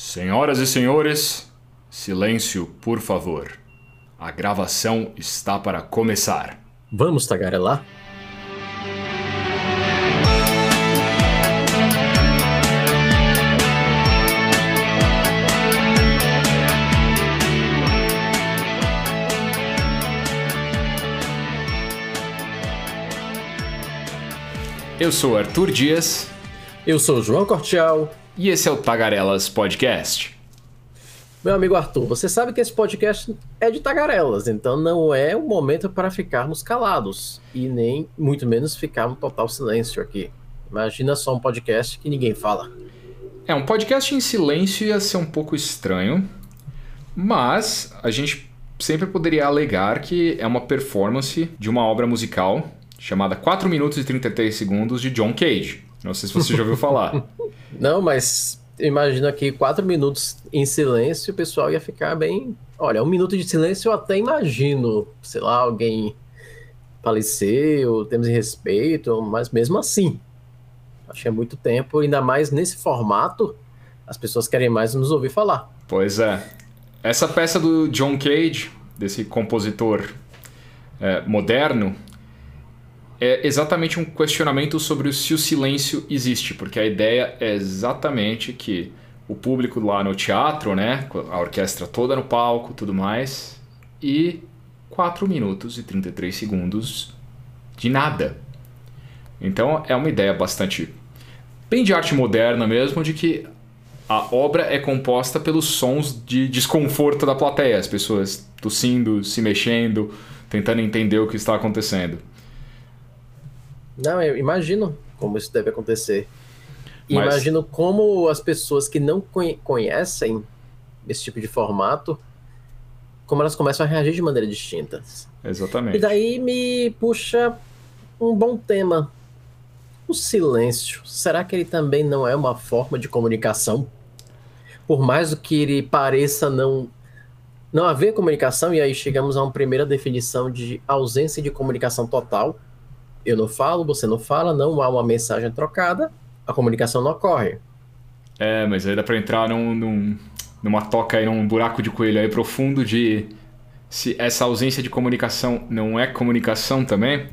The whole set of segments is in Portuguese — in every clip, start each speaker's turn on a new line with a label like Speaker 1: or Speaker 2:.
Speaker 1: Senhoras e senhores, silêncio, por favor. A gravação está para começar.
Speaker 2: Vamos tagarelar?
Speaker 1: Eu sou Arthur Dias
Speaker 2: Eu sou João Cortial.
Speaker 1: E esse é o Tagarelas Podcast.
Speaker 2: Meu amigo Arthur, você sabe que esse podcast é de tagarelas, então não é o momento para ficarmos calados e nem muito menos ficar no total silêncio aqui. Imagina só um podcast que ninguém fala.
Speaker 1: É, um podcast em silêncio ia ser um pouco estranho, mas a gente sempre poderia alegar que é uma performance de uma obra musical chamada 4 minutos e 33 segundos de John Cage. Não sei se você já ouviu falar.
Speaker 2: Não, mas imagina aqui quatro minutos em silêncio, o pessoal ia ficar bem. Olha, um minuto de silêncio eu até imagino, sei lá, alguém faleceu, temos respeito, mas mesmo assim, acho que é muito tempo, ainda mais nesse formato, as pessoas querem mais nos ouvir falar.
Speaker 1: Pois é. Essa peça do John Cage, desse compositor é, moderno, é exatamente um questionamento sobre se o silêncio existe, porque a ideia é exatamente que o público lá no teatro, né, a orquestra toda no palco, tudo mais, e 4 minutos e 33 segundos de nada. Então é uma ideia bastante bem de arte moderna mesmo, de que a obra é composta pelos sons de desconforto da plateia, as pessoas tossindo, se mexendo, tentando entender o que está acontecendo.
Speaker 2: Não, eu imagino como isso deve acontecer. E
Speaker 1: Mas-
Speaker 2: imagino como as pessoas que não conhe- conhecem esse tipo de formato, como elas começam a reagir de maneira distinta. E
Speaker 1: Exatamente.
Speaker 2: daí me puxa um bom tema. O silêncio. Será que ele também não é uma forma de comunicação? Por mais do que ele pareça não não haver comunicação, e aí chegamos a uma primeira definição de ausência de comunicação total. Eu não falo, você não fala, não há uma mensagem trocada, a comunicação não ocorre.
Speaker 1: É, mas aí dá pra entrar num, num- numa toca aí, num buraco de coelho aí profundo de se essa ausência de comunicação não é comunicação também.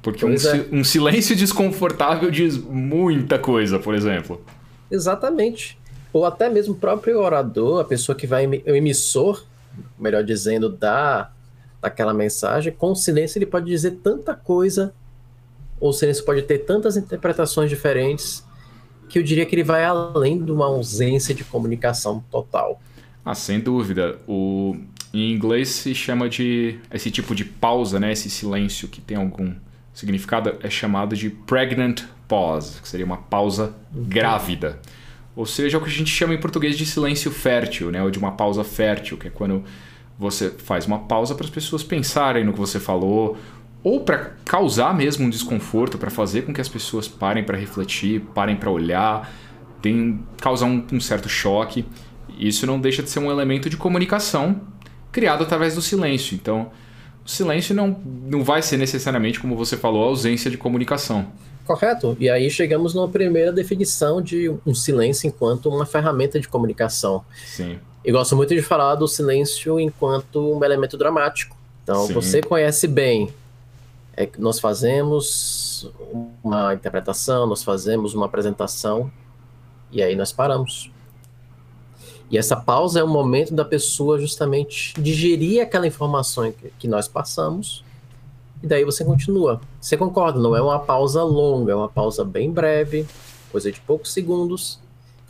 Speaker 1: Porque um,
Speaker 2: é.
Speaker 1: um silêncio desconfortável diz muita coisa, por exemplo.
Speaker 2: Exatamente. Ou até mesmo o próprio orador, a pessoa que vai, o emissor, melhor dizendo, da daquela mensagem, com silêncio ele pode dizer tanta coisa, ou o silêncio pode ter tantas interpretações diferentes, que eu diria que ele vai além de uma ausência de comunicação total.
Speaker 1: Ah, sem dúvida. O, em inglês se chama de. Esse tipo de pausa, né? Esse silêncio que tem algum significado é chamado de pregnant pause, que seria uma pausa grávida. Ou seja, é o que a gente chama em português de silêncio fértil, né? Ou de uma pausa fértil, que é quando você faz uma pausa para as pessoas pensarem no que você falou, ou para causar mesmo um desconforto, para fazer com que as pessoas parem para refletir, parem para olhar, tem, causar um, um certo choque. Isso não deixa de ser um elemento de comunicação criado através do silêncio. Então, o silêncio não, não vai ser necessariamente, como você falou, a ausência de comunicação.
Speaker 2: Correto? E aí chegamos numa primeira definição de um silêncio enquanto uma ferramenta de comunicação.
Speaker 1: Sim.
Speaker 2: Eu gosto muito de falar do silêncio enquanto um elemento dramático. Então,
Speaker 1: Sim.
Speaker 2: você conhece bem. É que nós fazemos uma interpretação, nós fazemos uma apresentação e aí nós paramos. E essa pausa é o momento da pessoa justamente digerir aquela informação que, nós passamos e daí você continua. Você concorda? Não é uma pausa longa, é uma pausa bem breve, coisa de poucos segundos.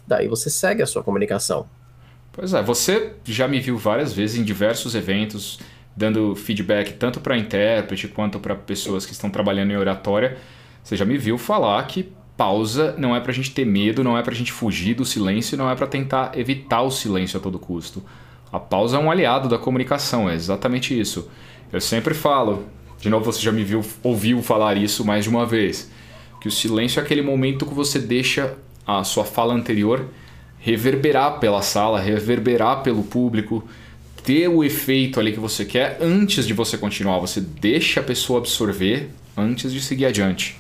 Speaker 2: Daí você segue a sua comunicação.
Speaker 1: Pois é, você já me viu várias vezes em diversos eventos dando feedback tanto para intérprete quanto para pessoas que estão trabalhando em oratória. Você já me viu falar que pausa não é pra gente ter medo, não é pra gente fugir do silêncio, não é pra tentar evitar o silêncio a todo custo. A pausa é um aliado da comunicação, é exatamente isso. Eu sempre falo, de novo você já me viu, ouviu falar isso mais de uma vez, que o silêncio é aquele momento que você deixa a sua fala anterior reverberar pela sala, reverberar pelo público, ter o efeito ali que você quer antes de você continuar. Você deixa a pessoa absorver antes de seguir adiante.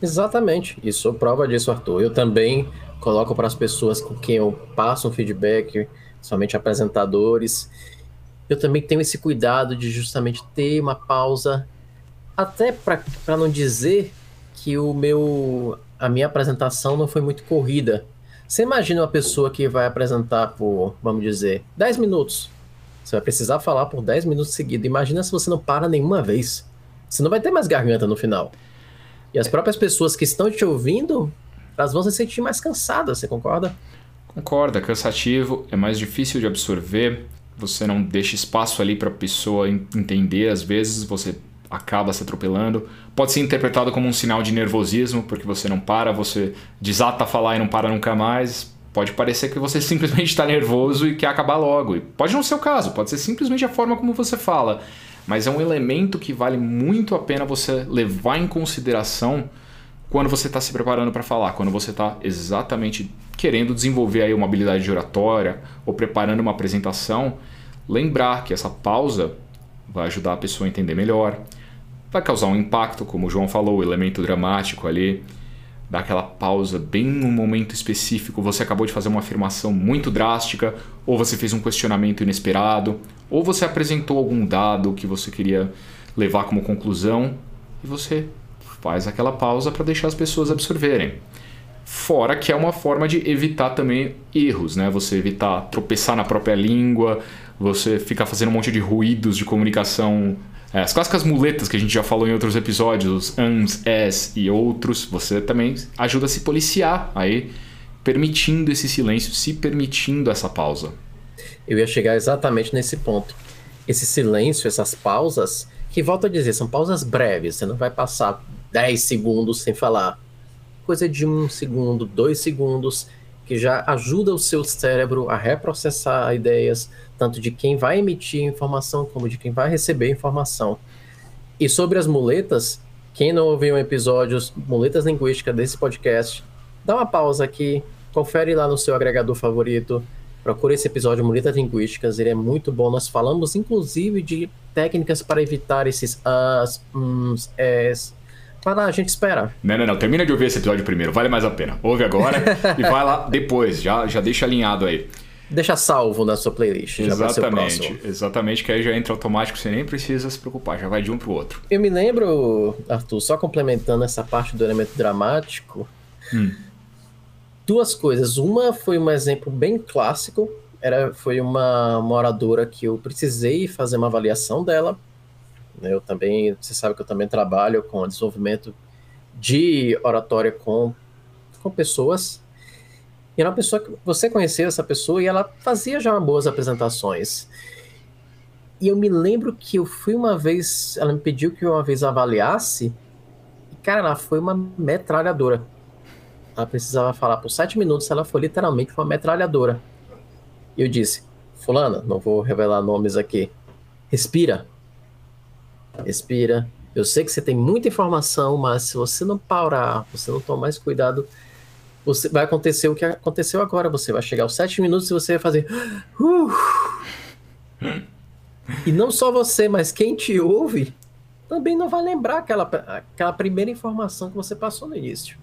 Speaker 2: Exatamente. Sou prova disso, Arthur. Eu também coloco para as pessoas com quem eu passo um feedback, somente apresentadores. Eu também tenho esse cuidado de justamente ter uma pausa, até para não dizer que o meu a minha apresentação não foi muito corrida. Você imagina uma pessoa que vai apresentar por, vamos dizer, 10 minutos. Você vai precisar falar por 10 minutos seguidos. Imagina se você não para nenhuma vez. Você não vai ter mais garganta no final. E as próprias pessoas que estão te ouvindo, elas vão se sentir mais cansadas, você concorda?
Speaker 1: Concorda, é cansativo, é mais difícil de absorver, você não deixa espaço ali para a pessoa entender, às vezes você acaba se atropelando. Pode ser interpretado como um sinal de nervosismo, porque você não para, você desata a falar e não para nunca mais. Pode parecer que você simplesmente está nervoso e quer acabar logo. E pode não ser o caso, pode ser simplesmente a forma como você fala. Mas é um elemento que vale muito a pena você levar em consideração quando você está se preparando para falar, quando você está exatamente querendo desenvolver aí uma habilidade de oratória ou preparando uma apresentação, lembrar que essa pausa vai ajudar a pessoa a entender melhor, vai causar um impacto, como o João falou, o elemento dramático ali, dar aquela pausa bem num momento específico, você acabou de fazer uma afirmação muito drástica, ou você fez um questionamento inesperado, ou você apresentou algum dado que você queria levar como conclusão e você faz aquela pausa para deixar as pessoas absorverem. Fora que é uma forma de evitar também erros, né? Você evitar tropeçar na própria língua, você ficar fazendo um monte de ruídos de comunicação as clássicas muletas que a gente já falou em outros episódios, uns, es e outros, você também ajuda a se policiar aí, permitindo esse silêncio, se permitindo essa pausa.
Speaker 2: Eu ia chegar exatamente nesse ponto. Esse silêncio, essas pausas, que volto a dizer, são pausas breves, você não vai passar 10 segundos sem falar. Coisa de um segundo, dois segundos, que já ajuda o seu cérebro a reprocessar ideias, tanto de quem vai emitir informação como de quem vai receber informação. E sobre as muletas, quem não ouviu um episódio Muletas Linguísticas desse podcast, dá uma pausa aqui, confere lá no seu agregador favorito, procure esse episódio Muletas Linguísticas, ele é muito bom. Nós falamos inclusive de técnicas para evitar esses as, uns, es, para a gente esperar.
Speaker 1: Não, não, não. Termina de ouvir esse episódio primeiro. Vale mais a pena. Ouve agora e vai lá depois. Já, já deixa alinhado aí.
Speaker 2: Deixa salvo na sua playlist.
Speaker 1: Exatamente, exatamente, que aí já entra automático, você nem precisa se preocupar, já vai de um pro outro.
Speaker 2: Eu me lembro, Arthur, só complementando essa parte do elemento dramático, hum. duas coisas. Uma foi um exemplo bem clássico, era, foi uma moradora que eu precisei fazer uma avaliação dela. Eu também, você sabe que eu também trabalho com desenvolvimento de oratória com, com pessoas e era uma pessoa que você conheceu essa pessoa e ela fazia já boas apresentações. E eu me lembro que eu fui uma vez, ela me pediu que eu uma vez avaliasse, e cara, ela foi uma metralhadora. Ela precisava falar por sete minutos, ela foi literalmente uma metralhadora. E eu disse, fulana, não vou revelar nomes aqui, respira. Respira. Eu sei que você tem muita informação, mas se você não parar, você não tomar mais cuidado, você vai acontecer o que aconteceu agora. Você vai chegar aos sete minutos e você vai fazer. Uh, e não só você, mas quem te ouve também não vai lembrar aquela, aquela primeira informação que você passou no início.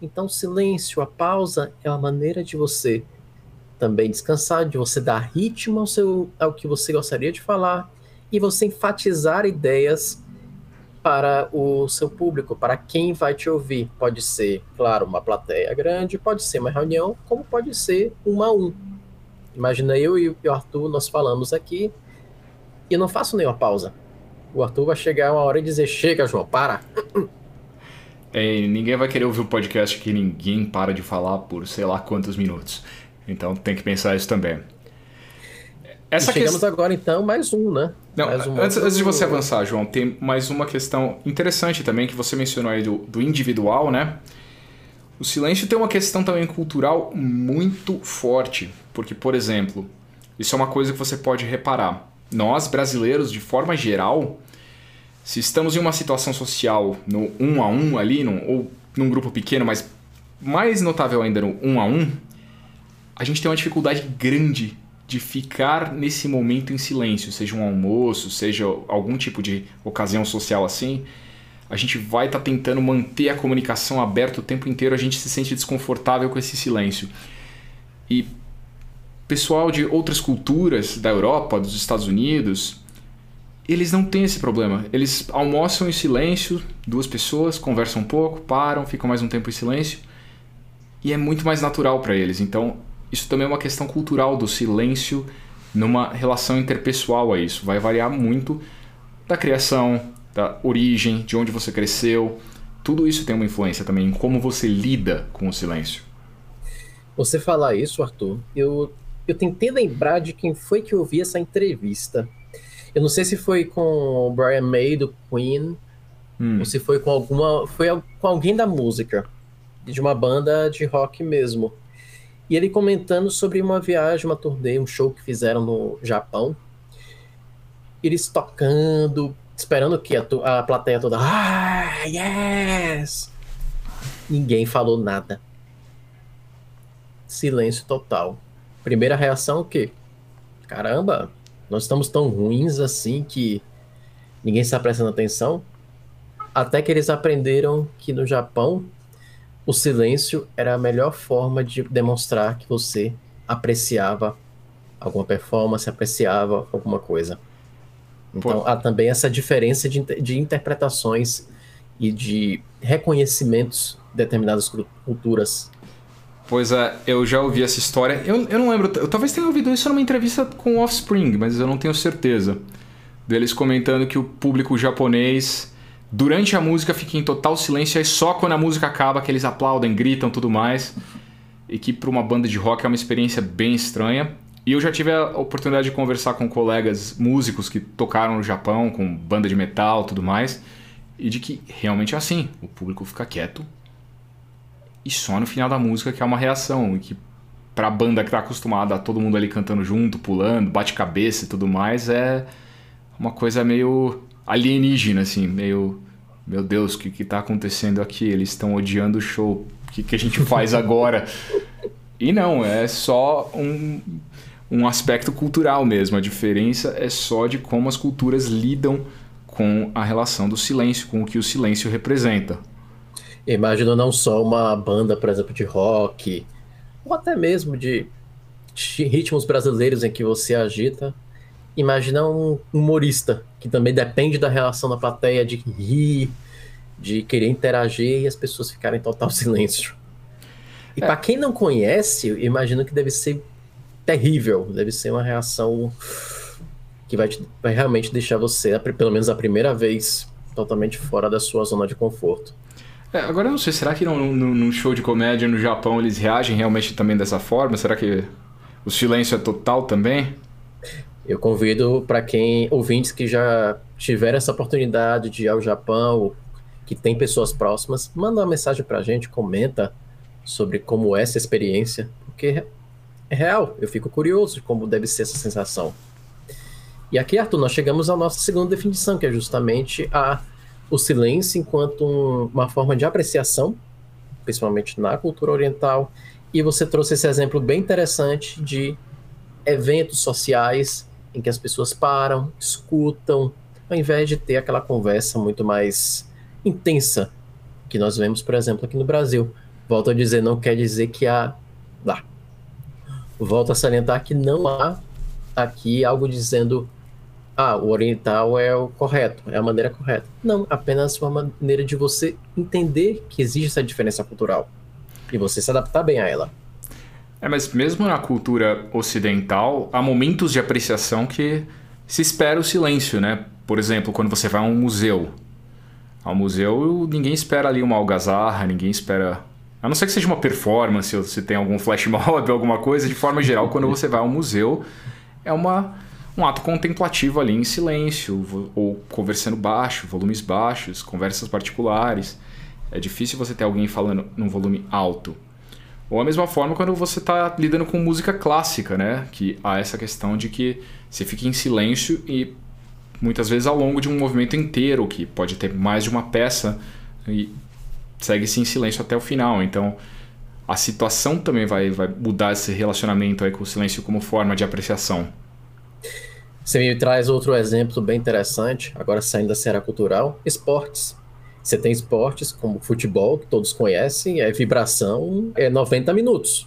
Speaker 2: Então, silêncio, a pausa é uma maneira de você também descansar, de você dar ritmo ao, seu, ao que você gostaria de falar e você enfatizar ideias para o seu público, para quem vai te ouvir. Pode ser, claro, uma plateia grande, pode ser uma reunião, como pode ser um a um. Imagina eu e o Arthur, nós falamos aqui e não faço nenhuma pausa. O Arthur vai chegar uma hora e dizer: Chega, João, para.
Speaker 1: É, ninguém vai querer ouvir um podcast que ninguém para de falar por sei lá quantos minutos. Então tem que pensar isso também.
Speaker 2: Essa e chegamos agora então mais um, né?
Speaker 1: Não,
Speaker 2: um
Speaker 1: antes, antes, de você avançar, João, tem mais uma questão interessante também que você mencionou aí do, do individual, né? O silêncio tem uma questão também cultural muito forte, porque, por exemplo, isso é uma coisa que você pode reparar. Nós, brasileiros, de forma geral, se estamos em uma situação social no um a um ali, num, ou num grupo pequeno, mas mais notável ainda no um a um, a gente tem uma dificuldade grande de ficar nesse momento em silêncio, seja um almoço, seja algum tipo de ocasião social assim, a gente vai estar tá tentando manter a comunicação aberta o tempo inteiro, a gente se sente desconfortável com esse silêncio. E pessoal de outras culturas da Europa, dos Estados Unidos, eles não têm esse problema. Eles almoçam em silêncio, duas pessoas conversam um pouco, param, ficam mais um tempo em silêncio e é muito mais natural para eles. Então, isso também é uma questão cultural do silêncio numa relação interpessoal a isso. Vai variar muito da criação, da origem, de onde você cresceu. Tudo isso tem uma influência também em como você lida com o silêncio.
Speaker 2: Você falar isso, Arthur, eu, eu tentei lembrar de quem foi que eu vi essa entrevista. Eu não sei se foi com o Brian May do Queen, hum. ou se foi com alguma. Foi com alguém da música. De uma banda de rock mesmo. E ele comentando sobre uma viagem, uma turnê, um show que fizeram no Japão. Eles tocando, esperando que a, a plateia toda. Ah, yes! Ninguém falou nada. Silêncio total. Primeira reação o quê? Caramba, nós estamos tão ruins assim que ninguém está prestando atenção. Até que eles aprenderam que no Japão o silêncio era a melhor forma de demonstrar que você apreciava alguma performance, apreciava alguma coisa. Então Pô. há também essa diferença de, de interpretações e de reconhecimentos de determinadas culturas
Speaker 1: Pois é, eu já ouvi essa história. Eu, eu não lembro, eu talvez tenha ouvido isso numa entrevista com o Offspring, mas eu não tenho certeza. Deles comentando que o público japonês, durante a música, fica em total silêncio, e só quando a música acaba que eles aplaudem, gritam tudo mais. E que para uma banda de rock é uma experiência bem estranha. E eu já tive a oportunidade de conversar com colegas músicos que tocaram no Japão, com banda de metal tudo mais, e de que realmente é assim: o público fica quieto e só no final da música que é uma reação. E que pra banda que tá acostumada a todo mundo ali cantando junto, pulando, bate-cabeça e tudo mais, é uma coisa meio alienígena, assim, meio. Meu Deus, o que, que tá acontecendo aqui? Eles estão odiando o show. O que, que a gente faz agora? e não, é só um, um aspecto cultural mesmo. A diferença é só de como as culturas lidam com a relação do silêncio, com o que o silêncio representa.
Speaker 2: Imagino não só uma banda, por exemplo, de rock, ou até mesmo de ritmos brasileiros em que você agita. Imagina um humorista, que também depende da relação da plateia, de rir, de querer interagir e as pessoas ficarem em total silêncio. E é. para quem não conhece, eu imagino que deve ser terrível, deve ser uma reação que vai, te, vai realmente deixar você, pelo menos a primeira vez, totalmente fora da sua zona de conforto.
Speaker 1: É, agora eu não sei, será que num, show de comédia no Japão eles reagem realmente também dessa forma? Será que o silêncio é total também?
Speaker 2: Eu convido para quem ouvintes que já tiveram essa oportunidade de ir ao Japão, que tem pessoas próximas, manda uma mensagem para a gente, comenta sobre como é essa experiência, porque é real. Eu fico curioso de como deve ser essa sensação. E aqui, Arthur, nós chegamos à nossa segunda definição, que é justamente a o silêncio enquanto um, uma forma de apreciação, principalmente na cultura oriental. E você trouxe esse exemplo bem interessante de eventos sociais em que as pessoas param, escutam, ao invés de ter aquela conversa muito mais intensa que nós vemos, por exemplo, aqui no Brasil. Volto a dizer, não quer dizer que há. Lá. Volto a salientar que não há aqui algo dizendo ah, o oriental é o correto, é a maneira correta. Não, apenas uma maneira de você entender que existe essa diferença cultural e você se adaptar bem a ela.
Speaker 1: É, mas mesmo na cultura ocidental, há momentos de apreciação que se espera o silêncio, né? Por exemplo, quando você vai a um museu. Ao museu, ninguém espera ali uma algazarra, ninguém espera. A não ser que seja uma performance, ou se tem algum flash mob, alguma coisa, de forma geral, quando você vai ao museu, é uma um ato contemplativo ali em silêncio, ou conversando baixo, volumes baixos, conversas particulares. É difícil você ter alguém falando num volume alto. Ou a mesma forma quando você está lidando com música clássica, né? Que há essa questão de que você fica em silêncio e muitas vezes ao longo de um movimento inteiro, que pode ter mais de uma peça, e segue-se em silêncio até o final. Então a situação também vai, vai mudar esse relacionamento aí com o silêncio como forma de apreciação.
Speaker 2: Você me traz outro exemplo bem interessante, agora saindo da seara cultural, esportes. Você tem esportes como futebol, que todos conhecem, é vibração, é 90 minutos.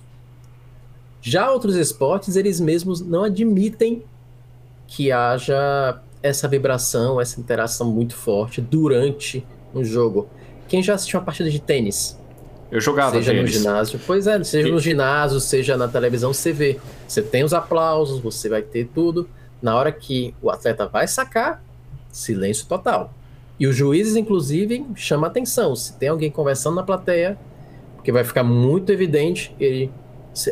Speaker 2: Já outros esportes, eles mesmos não admitem que haja essa vibração, essa interação muito forte durante um jogo. Quem já assistiu uma partida de tênis?
Speaker 1: Eu jogava
Speaker 2: seja
Speaker 1: tênis.
Speaker 2: no ginásio. Pois é, seja no ginásio, seja na televisão, você vê. Você tem os aplausos, você vai ter tudo. Na hora que o atleta vai sacar, silêncio total. E os juízes, inclusive, chamam atenção. Se tem alguém conversando na plateia, porque vai ficar muito evidente, ele,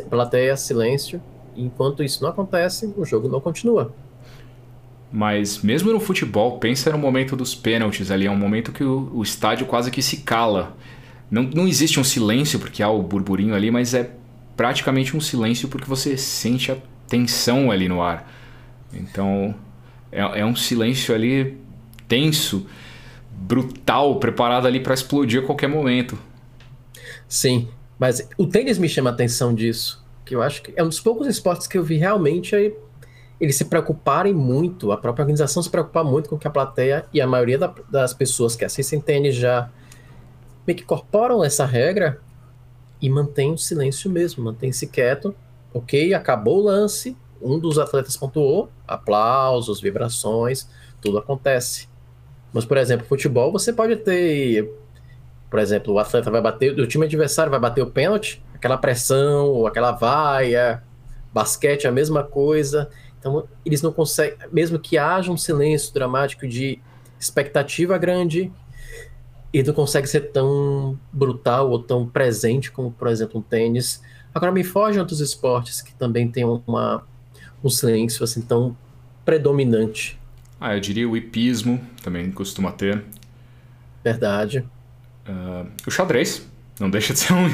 Speaker 2: plateia, silêncio. Enquanto isso não acontece, o jogo não continua.
Speaker 1: Mas mesmo no futebol, pensa no momento dos pênaltis ali, é um momento que o, o estádio quase que se cala. Não, não existe um silêncio porque há o burburinho ali, mas é praticamente um silêncio porque você sente a tensão ali no ar. Então é, é um silêncio ali tenso, brutal, preparado ali para explodir a qualquer momento.
Speaker 2: Sim, mas o tênis me chama a atenção disso, que eu acho que é um dos poucos esportes que eu vi realmente eles se preocuparem muito, a própria organização se preocupar muito com que a plateia e a maioria da, das pessoas que assistem tênis já meio que incorporam essa regra e mantém o silêncio mesmo, mantém-se quieto, ok, acabou o lance, um dos atletas pontuou, aplausos, vibrações, tudo acontece. Mas, por exemplo, futebol, você pode ter, por exemplo, o atleta vai bater, o time adversário vai bater o pênalti, aquela pressão, aquela vaia, basquete a mesma coisa, então, eles não conseguem, mesmo que haja um silêncio dramático de expectativa grande, ele não consegue ser tão brutal ou tão presente como, por exemplo, um tênis. Agora, me fogem outros esportes que também tem uma, um silêncio assim tão predominante.
Speaker 1: Ah, eu diria o hipismo também costuma ter.
Speaker 2: Verdade.
Speaker 1: Uh, o xadrez não deixa de ser um,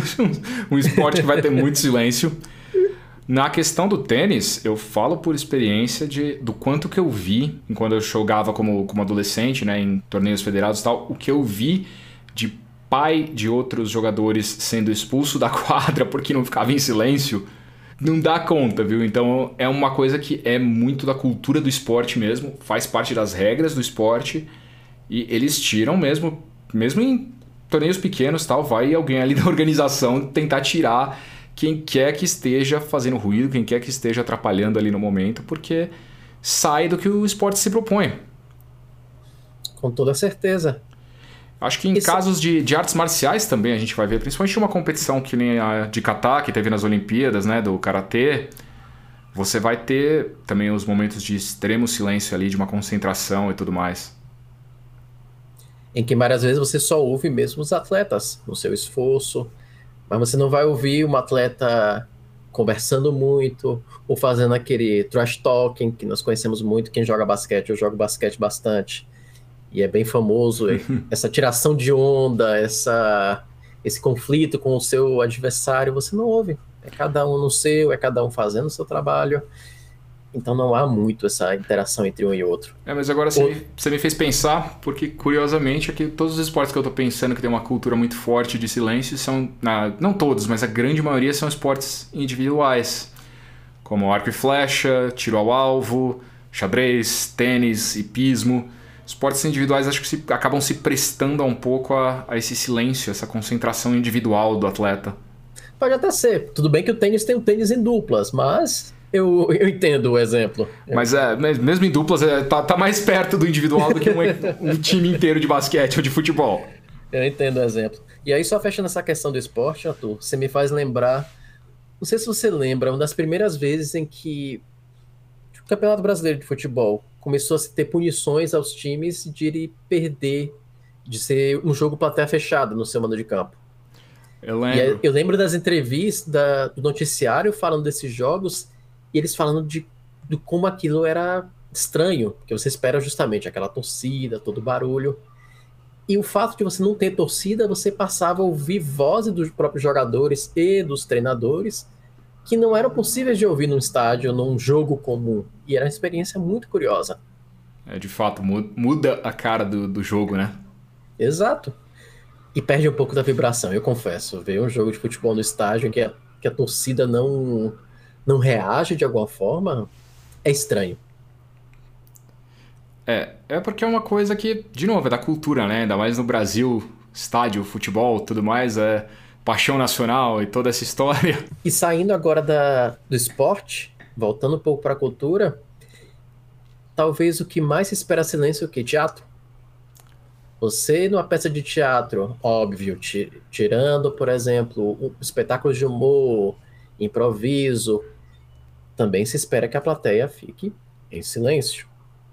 Speaker 1: um esporte que vai ter muito silêncio. Na questão do tênis, eu falo por experiência de, do quanto que eu vi quando eu jogava como, como adolescente, né, em torneios federados e tal, o que eu vi de pai de outros jogadores sendo expulso da quadra porque não ficava em silêncio, não dá conta, viu? Então é uma coisa que é muito da cultura do esporte mesmo, faz parte das regras do esporte e eles tiram mesmo, mesmo em torneios pequenos tal, vai alguém ali da organização tentar tirar quem quer que esteja fazendo ruído, quem quer que esteja atrapalhando ali no momento, porque sai do que o esporte se propõe.
Speaker 2: Com toda certeza.
Speaker 1: Acho que em Esse... casos de, de artes marciais também a gente vai ver, principalmente uma competição que nem a de kata, que teve nas Olimpíadas, né, do karatê, você vai ter também os momentos de extremo silêncio ali, de uma concentração e tudo mais.
Speaker 2: Em que várias vezes você só ouve mesmo os atletas no seu esforço, mas você não vai ouvir um atleta conversando muito ou fazendo aquele trash talking que nós conhecemos muito quem joga basquete. Eu jogo basquete bastante e é bem famoso essa tiração de onda, essa esse conflito com o seu adversário, você não ouve. É cada um no seu, é cada um fazendo o seu trabalho. Então não há muito essa interação entre um e outro.
Speaker 1: É, mas agora você, me, você me fez pensar, porque curiosamente aqui todos os esportes que eu estou pensando que tem uma cultura muito forte de silêncio são, na, não todos, mas a grande maioria são esportes individuais, como arco e flecha, tiro ao alvo, xadrez, tênis, hipismo. Esportes individuais acho que se, acabam se prestando um pouco a, a esse silêncio, essa concentração individual do atleta.
Speaker 2: Pode até ser. Tudo bem que o tênis tem o tênis em duplas, mas eu, eu entendo o exemplo.
Speaker 1: Mas é, mesmo em duplas, é, tá, tá mais perto do individual do que um, um time inteiro de basquete ou de futebol.
Speaker 2: Eu entendo o exemplo. E aí, só fechando essa questão do esporte, Arthur, você me faz lembrar. Não sei se você lembra, uma das primeiras vezes em que o Campeonato Brasileiro de Futebol começou a se ter punições aos times de ele perder, de ser um jogo plateia fechada no seu mando de campo.
Speaker 1: Eu lembro.
Speaker 2: eu lembro das entrevistas da, do noticiário falando desses jogos e eles falando de, de como aquilo era estranho, porque você espera justamente aquela torcida, todo barulho. E o fato de você não ter torcida, você passava a ouvir vozes dos próprios jogadores e dos treinadores que não eram possíveis de ouvir num estádio, num jogo comum. E era uma experiência muito curiosa.
Speaker 1: É, de fato, muda a cara do, do jogo, né?
Speaker 2: Exato. E perde um pouco da vibração, eu confesso. Ver um jogo de futebol no estádio em que a, que a torcida não não reage de alguma forma, é estranho.
Speaker 1: É, é porque é uma coisa que, de novo, é da cultura, né? Ainda mais no Brasil, estádio, futebol, tudo mais, é paixão nacional e toda essa história.
Speaker 2: E saindo agora da, do esporte, voltando um pouco para a cultura, talvez o que mais se espera silêncio é o que? Teatro. Você, numa peça de teatro, óbvio, tirando, por exemplo, um espetáculos de humor, improviso, também se espera que a plateia fique em silêncio.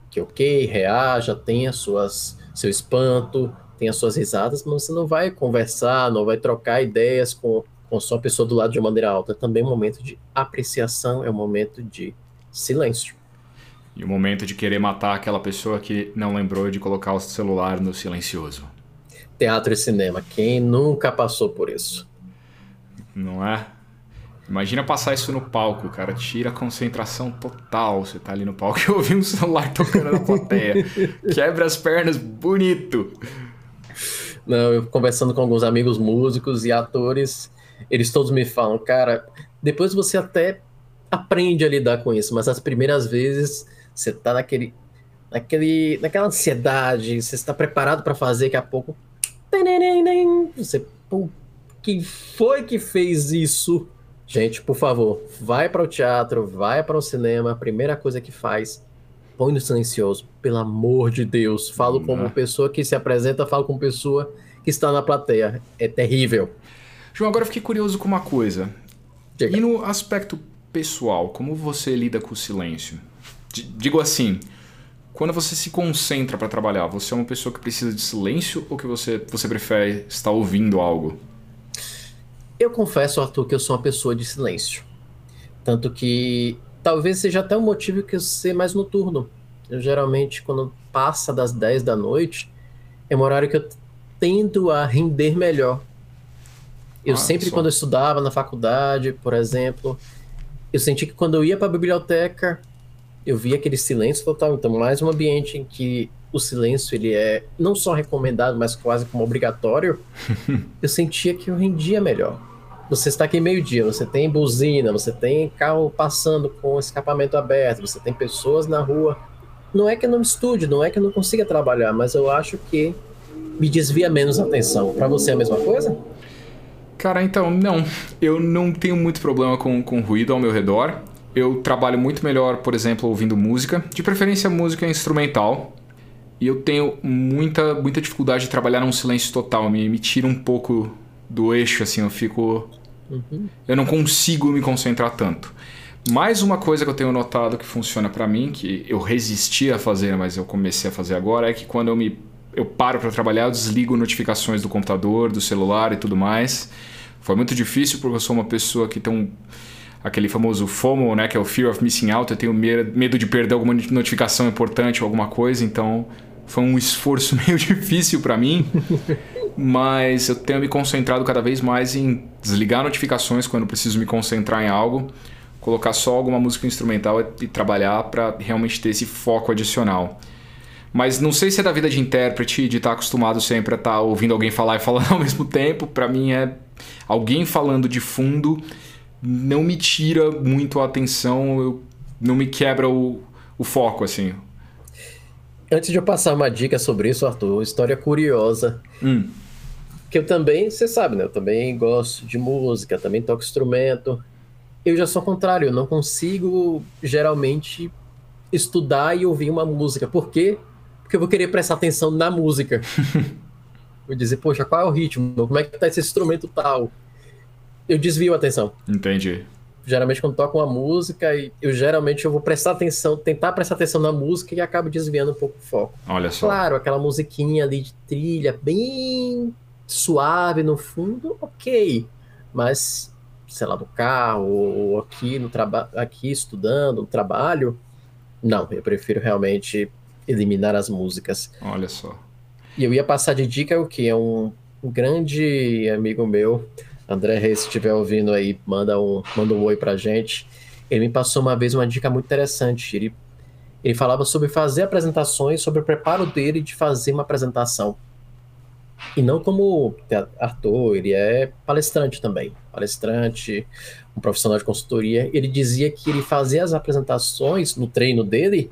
Speaker 2: Que ok, reaja, tenha suas, seu espanto, tenha suas risadas, mas você não vai conversar, não vai trocar ideias com, com sua pessoa do lado de uma maneira alta. É também um momento de apreciação, é um momento de silêncio.
Speaker 1: E o momento de querer matar aquela pessoa que não lembrou de colocar o celular no silencioso.
Speaker 2: Teatro e cinema, quem nunca passou por isso?
Speaker 1: Não é? Imagina passar isso no palco, cara. Tira a concentração total. Você tá ali no palco e ouvir um celular tocando na plateia. Quebra as pernas, bonito.
Speaker 2: Eu conversando com alguns amigos músicos e atores, eles todos me falam, cara, depois você até aprende a lidar com isso, mas as primeiras vezes você tá naquele, naquele, naquela ansiedade, você está preparado para fazer, daqui a pouco. Você, pô, quem foi que fez isso? Gente, por favor, vai para o teatro, vai para o cinema, a primeira coisa que faz, põe no silencioso, pelo amor de Deus. Falo como uhum. pessoa que se apresenta, falo como pessoa que está na plateia. É terrível.
Speaker 1: João, agora eu fiquei curioso com uma coisa. Chega. E no aspecto pessoal, como você lida com o silêncio? Digo assim, quando você se concentra para trabalhar, você é uma pessoa que precisa de silêncio ou que você, você prefere estar ouvindo algo?
Speaker 2: Eu confesso, Arthur, que eu sou uma pessoa de silêncio. Tanto que talvez seja até um motivo que eu ser mais noturno. Eu geralmente, quando passa das 10 da noite, é um horário que eu tendo a render melhor. Eu ah, sempre, só. quando eu estudava na faculdade, por exemplo, eu senti que quando eu ia para a biblioteca, eu via aquele silêncio total. Então, mais um ambiente em que o silêncio ele é não só recomendado, mas quase como obrigatório, eu sentia que eu rendia melhor. Você está aqui meio-dia, você tem buzina, você tem carro passando com escapamento aberto, você tem pessoas na rua. Não é que eu não estude, não é que eu não consiga trabalhar, mas eu acho que me desvia menos atenção. Para você é a mesma coisa?
Speaker 1: Cara, então, não. Eu não tenho muito problema com, com ruído ao meu redor eu trabalho muito melhor, por exemplo, ouvindo música, de preferência música instrumental. E eu tenho muita, muita dificuldade de trabalhar num silêncio total, me, me tira um pouco do eixo, assim, eu fico. Uhum. Eu não consigo me concentrar tanto. Mais uma coisa que eu tenho notado que funciona para mim, que eu resisti a fazer, mas eu comecei a fazer agora, é que quando eu me eu paro para trabalhar, eu desligo notificações do computador, do celular e tudo mais. Foi muito difícil porque eu sou uma pessoa que tem um aquele famoso FOMO, né, que é o Fear of Missing Out, eu tenho medo de perder alguma notificação importante ou alguma coisa, então foi um esforço meio difícil para mim, mas eu tenho me concentrado cada vez mais em desligar notificações quando preciso me concentrar em algo, colocar só alguma música instrumental e trabalhar para realmente ter esse foco adicional. Mas não sei se é da vida de intérprete, de estar acostumado sempre a estar ouvindo alguém falar e falando ao mesmo tempo. Para mim é alguém falando de fundo não me tira muito a atenção, eu, não me quebra o, o foco, assim.
Speaker 2: Antes de eu passar uma dica sobre isso, Arthur, história curiosa. Hum. Que eu também, você sabe, né? Eu também gosto de música, também toco instrumento. Eu já sou o contrário, eu não consigo geralmente estudar e ouvir uma música. Por quê? Porque eu vou querer prestar atenção na música. vou dizer, poxa, qual é o ritmo? Como é que tá esse instrumento tal? eu desvio a atenção.
Speaker 1: Entendi.
Speaker 2: Geralmente quando toco uma música, eu geralmente eu vou prestar atenção, tentar prestar atenção na música e acabo desviando um pouco o foco.
Speaker 1: Olha só.
Speaker 2: Claro, aquela musiquinha ali de trilha bem suave no fundo, ok. Mas, sei lá, no carro ou aqui no trabalho, aqui estudando, no trabalho, não, eu prefiro realmente eliminar as músicas.
Speaker 1: Olha só.
Speaker 2: E eu ia passar de dica o que é um, um grande amigo meu, André Reis, se estiver ouvindo aí, manda um, manda um oi pra gente. Ele me passou uma vez uma dica muito interessante. Ele, ele falava sobre fazer apresentações, sobre o preparo dele de fazer uma apresentação. E não como ator, ele é palestrante também. Palestrante, um profissional de consultoria. Ele dizia que ele fazia as apresentações no treino dele,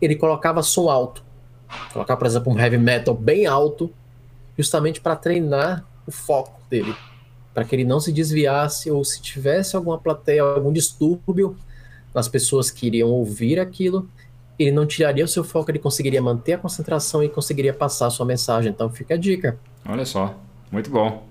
Speaker 2: ele colocava som alto. Colocar, por exemplo, um heavy metal bem alto, justamente para treinar o foco dele, para que ele não se desviasse ou se tivesse alguma plateia, algum distúrbio nas pessoas que iriam ouvir aquilo, ele não tiraria o seu foco, ele conseguiria manter a concentração e conseguiria passar a sua mensagem. Então fica a dica.
Speaker 1: Olha só, muito bom.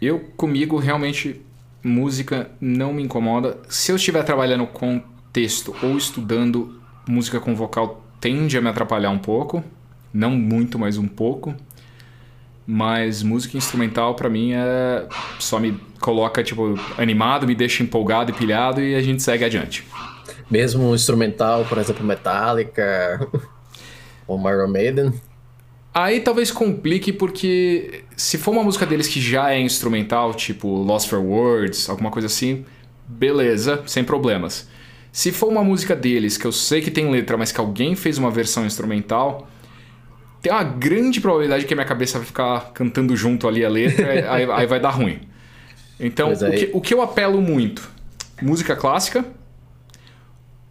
Speaker 1: Eu, comigo, realmente, música não me incomoda. Se eu estiver trabalhando com texto ou estudando, música com vocal tende a me atrapalhar um pouco. Não muito, mas um pouco. Mas música instrumental para mim é só me coloca tipo animado, me deixa empolgado e pilhado e a gente segue adiante.
Speaker 2: Mesmo um instrumental, por exemplo, Metallica ou Iron Maiden.
Speaker 1: Aí talvez complique porque se for uma música deles que já é instrumental, tipo Lost for Words, alguma coisa assim, beleza, sem problemas. Se for uma música deles que eu sei que tem letra, mas que alguém fez uma versão instrumental, tem uma grande probabilidade que a minha cabeça vai ficar cantando junto ali a letra, aí, aí, vai dar ruim. Então, o que, o que eu apelo muito? Música clássica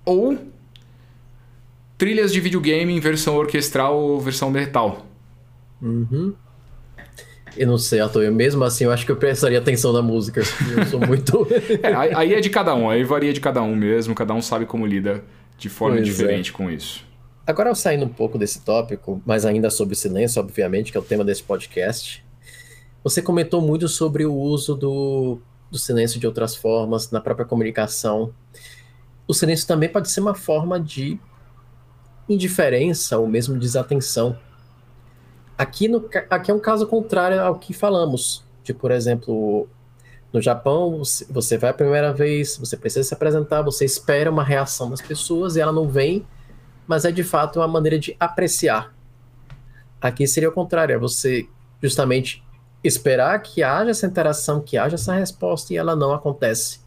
Speaker 1: ou trilhas de videogame em versão orquestral ou versão metal.
Speaker 2: Uhum. Eu não sei. Eu mesmo assim, eu acho que eu prestaria atenção na música. Eu sou muito.
Speaker 1: é, aí é de cada um, aí varia de cada um mesmo, cada um sabe como lida de forma pois é. diferente é. com isso.
Speaker 2: Agora, saindo um pouco desse tópico, mas ainda sobre silêncio, obviamente, que é o tema desse podcast, você comentou muito sobre o uso do, do silêncio de outras formas na própria comunicação. O silêncio também pode ser uma forma de indiferença ou mesmo desatenção Aqui, no, aqui é um caso contrário ao que falamos. De, por exemplo, no Japão, você vai a primeira vez, você precisa se apresentar, você espera uma reação das pessoas e ela não vem, mas é de fato uma maneira de apreciar. Aqui seria o contrário, é você justamente esperar que haja essa interação, que haja essa resposta e ela não acontece.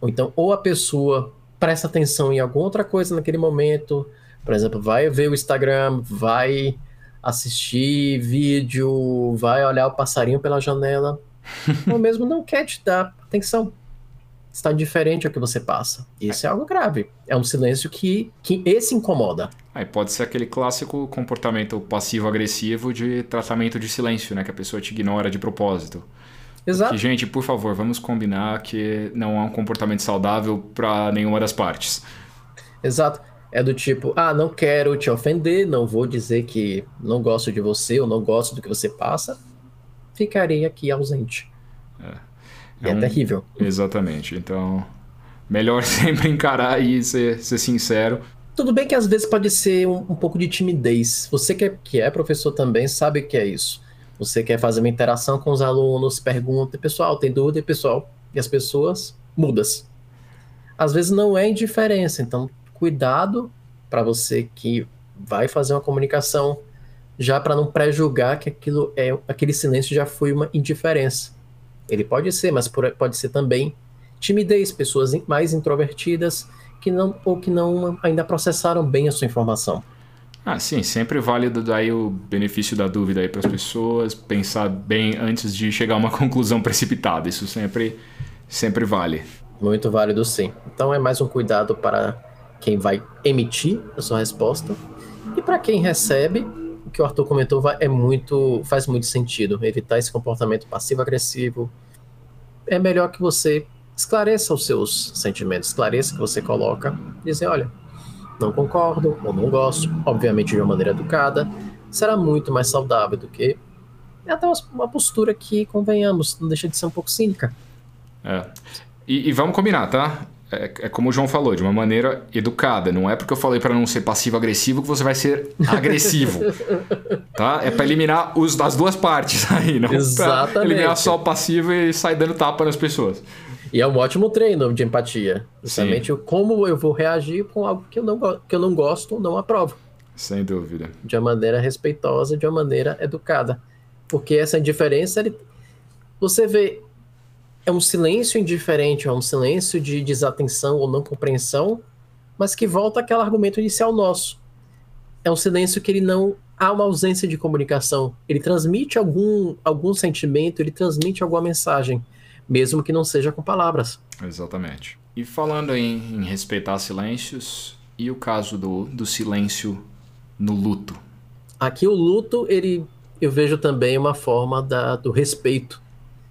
Speaker 2: Ou então, ou a pessoa presta atenção em alguma outra coisa naquele momento, por exemplo, vai ver o Instagram, vai assistir vídeo, vai olhar o passarinho pela janela, ou mesmo não quer te dar atenção. Está diferente ao que você passa. Isso é algo grave. É um silêncio que, que esse incomoda.
Speaker 1: Aí pode ser aquele clássico comportamento passivo-agressivo de tratamento de silêncio, né? Que a pessoa te ignora de propósito.
Speaker 2: Exato.
Speaker 1: Que, gente, por favor, vamos combinar que não é um comportamento saudável para nenhuma das partes.
Speaker 2: Exato é do tipo, ah, não quero te ofender, não vou dizer que não gosto de você ou não gosto do que você passa, ficarei aqui ausente. É, é, é um... terrível.
Speaker 1: Exatamente. Então, melhor sempre encarar e ser, ser sincero.
Speaker 2: Tudo bem que às vezes pode ser um, um pouco de timidez. Você que é, que é professor também sabe o que é isso. Você quer fazer uma interação com os alunos, pergunta, pessoal, tem dúvida, e pessoal, e as pessoas mudas. Às vezes não é indiferença, então cuidado para você que vai fazer uma comunicação, já para não pré-julgar que aquilo é aquele silêncio já foi uma indiferença. Ele pode ser, mas pode ser também timidez, pessoas mais introvertidas que não ou que não ainda processaram bem a sua informação.
Speaker 1: Ah, sim, sempre válido dar o benefício da dúvida aí para as pessoas, pensar bem antes de chegar a uma conclusão precipitada. Isso sempre sempre vale.
Speaker 2: Muito válido, sim. Então é mais um cuidado para quem vai emitir a sua resposta. E para quem recebe, o que o Arthur comentou é muito, faz muito sentido. Evitar esse comportamento passivo-agressivo. É melhor que você esclareça os seus sentimentos, esclareça que você coloca, dizer, olha, não concordo ou não gosto, obviamente de uma maneira educada, será muito mais saudável do que é até uma postura que, convenhamos, não deixa de ser um pouco cínica.
Speaker 1: É. E, e vamos combinar, tá? é, é, como o João falou, de uma maneira educada. Não é porque eu falei para não ser passivo-agressivo que você vai ser agressivo. tá? É para eliminar os, as duas partes aí, não Exatamente. pra eliminar só o passivo e sair dando tapa nas pessoas.
Speaker 2: E é um ótimo treino de empatia. Justamente como eu vou reagir com algo que eu não, que eu não gosto ou não aprovo.
Speaker 1: Sem dúvida.
Speaker 2: De uma maneira respeitosa, de uma maneira educada. Porque essa indiferença, ele... você vê é um silêncio indiferente, é um silêncio de desatenção ou não compreensão, mas que volta àquele argumento inicial nosso. É um silêncio que ele não há uma ausência de comunicação. Ele transmite algum, algum sentimento, ele transmite alguma mensagem, mesmo que não seja com palavras.
Speaker 1: Exatamente. E falando em, em respeitar silêncios, E o caso do, do silêncio no luto?
Speaker 2: Aqui o luto, ele eu vejo também uma forma da, do respeito.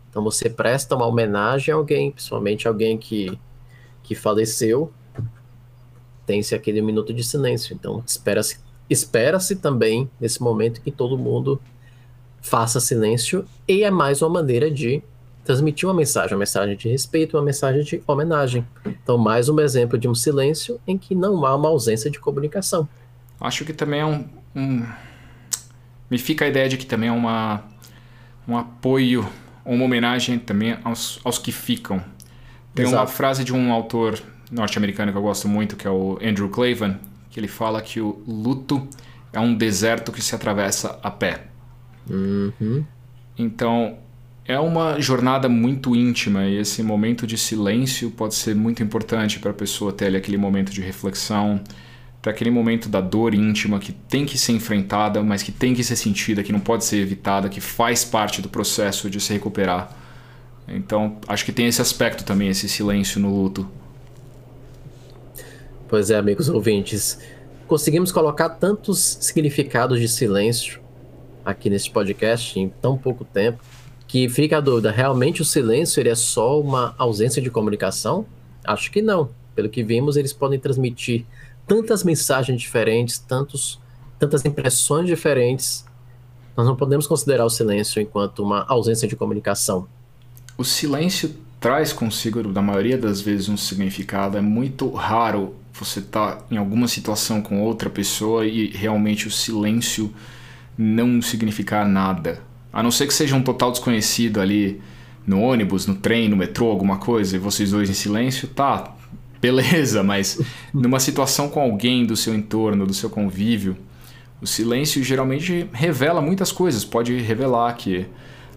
Speaker 2: Então você presta uma homenagem a alguém, principalmente alguém que, que faleceu, tem-se aquele minuto de silêncio. Então espera-se espera-se também nesse momento que todo mundo faça silêncio e é mais uma maneira de transmitir uma mensagem, uma mensagem de respeito, uma mensagem de homenagem. Então, mais um exemplo de um silêncio em que não há uma ausência de comunicação.
Speaker 1: Acho que também é um, um... me fica a ideia de que também é uma um apoio, uma homenagem também aos, aos que ficam. Tem Exato. uma frase de um autor norte-americano que eu gosto muito, que é o Andrew Clavin, que ele fala que o luto é um deserto que se atravessa a pé.
Speaker 2: Uhum.
Speaker 1: Então, é uma jornada muito íntima e esse momento de silêncio pode ser muito importante para a pessoa ter ali aquele momento de reflexão, ter aquele momento da dor íntima que tem que ser enfrentada, mas que tem que ser sentida, que não pode ser evitada, que faz parte do processo de se recuperar. Então, acho que tem esse aspecto também, esse silêncio no luto.
Speaker 2: Pois é, amigos ouvintes. Conseguimos colocar tantos significados de silêncio aqui nesse podcast em tão pouco tempo que fica a dúvida: realmente o silêncio é só uma ausência de comunicação? Acho que não. Pelo que vimos, eles podem transmitir tantas mensagens diferentes, tantos, tantas impressões diferentes. Nós não podemos considerar o silêncio enquanto uma ausência de comunicação.
Speaker 1: O silêncio traz consigo, na maioria das vezes, um significado. É muito raro você está em alguma situação com outra pessoa e realmente o silêncio não significar nada. A não ser que seja um total desconhecido ali no ônibus, no trem, no metrô, alguma coisa, e vocês dois em silêncio, tá, beleza, mas numa situação com alguém do seu entorno, do seu convívio, o silêncio geralmente revela muitas coisas. Pode revelar que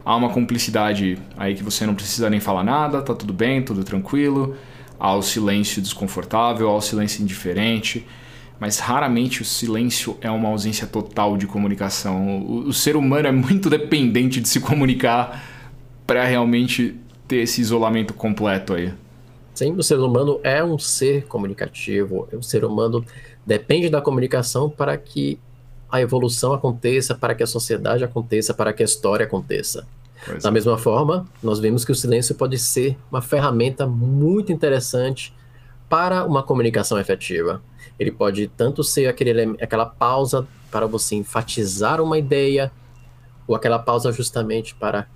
Speaker 1: há uma cumplicidade aí que você não precisa nem falar nada, tá tudo bem, tudo tranquilo ao silêncio desconfortável, ao silêncio indiferente, mas raramente o silêncio é uma ausência total de comunicação. O, o ser humano é muito dependente de se comunicar para realmente ter esse isolamento completo aí.
Speaker 2: Sim, o ser humano é um ser comunicativo. O ser humano depende da comunicação para que a evolução aconteça, para que a sociedade aconteça, para que a história aconteça. Pois da é. mesma forma, nós vemos que o silêncio pode ser uma ferramenta muito interessante para uma comunicação efetiva. Ele pode tanto ser aquele, aquela pausa para você enfatizar uma ideia, ou aquela pausa justamente para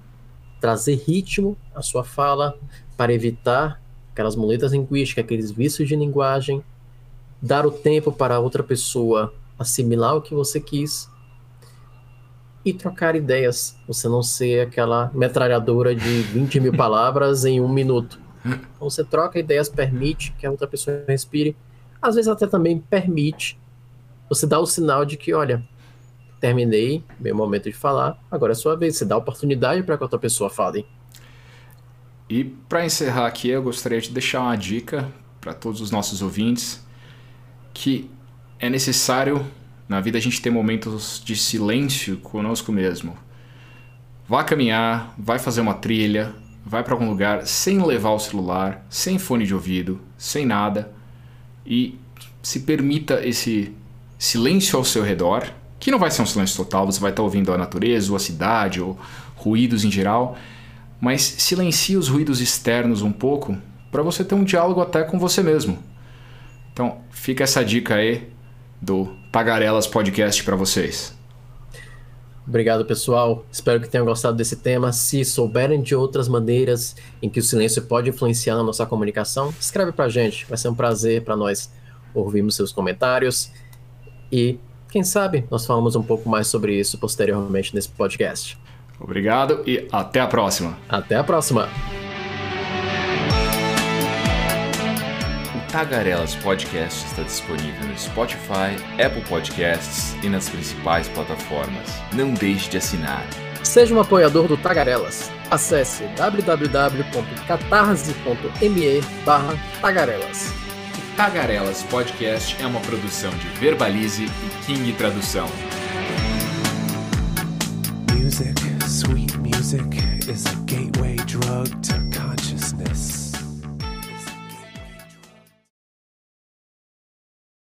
Speaker 2: trazer ritmo à sua fala, para evitar aquelas muletas linguísticas, aqueles vícios de linguagem, dar o tempo para outra pessoa assimilar o que você quis e trocar ideias. Você não ser aquela metralhadora de 20 mil palavras em um minuto. Então você troca ideias, permite que a outra pessoa respire. Às vezes até também permite. Você dá o sinal de que, olha, terminei meu momento de falar, agora é sua vez. Você dá oportunidade para que outra pessoa fale.
Speaker 1: E para encerrar aqui, eu gostaria de deixar uma dica para todos os nossos ouvintes que é necessário na vida a gente ter momentos de silêncio conosco mesmo. Vá caminhar, vai fazer uma trilha, vai para algum lugar sem levar o celular, sem fone de ouvido, sem nada e se permita esse silêncio ao seu redor, que não vai ser um silêncio total, você vai estar ouvindo a natureza, ou a cidade, ou ruídos em geral, mas silencie os ruídos externos um pouco para você ter um diálogo até com você mesmo. Então, fica essa dica aí do Tagarelas Podcast para vocês.
Speaker 2: Obrigado, pessoal. Espero que tenham gostado desse tema. Se souberem de outras maneiras em que o silêncio pode influenciar na nossa comunicação, escreve para a gente. Vai ser um prazer para nós ouvirmos seus comentários. E, quem sabe, nós falamos um pouco mais sobre isso posteriormente nesse podcast.
Speaker 1: Obrigado e até a próxima.
Speaker 2: Até a próxima.
Speaker 1: Tagarelas Podcast está disponível no Spotify, Apple Podcasts e nas principais plataformas. Não deixe de assinar.
Speaker 2: Seja um apoiador do Tagarelas. Acesse www.catarse.me Tagarelas.
Speaker 1: O Tagarelas Podcast é uma produção de Verbalize e King Tradução. Music, sweet music, is a gateway drug to consciousness.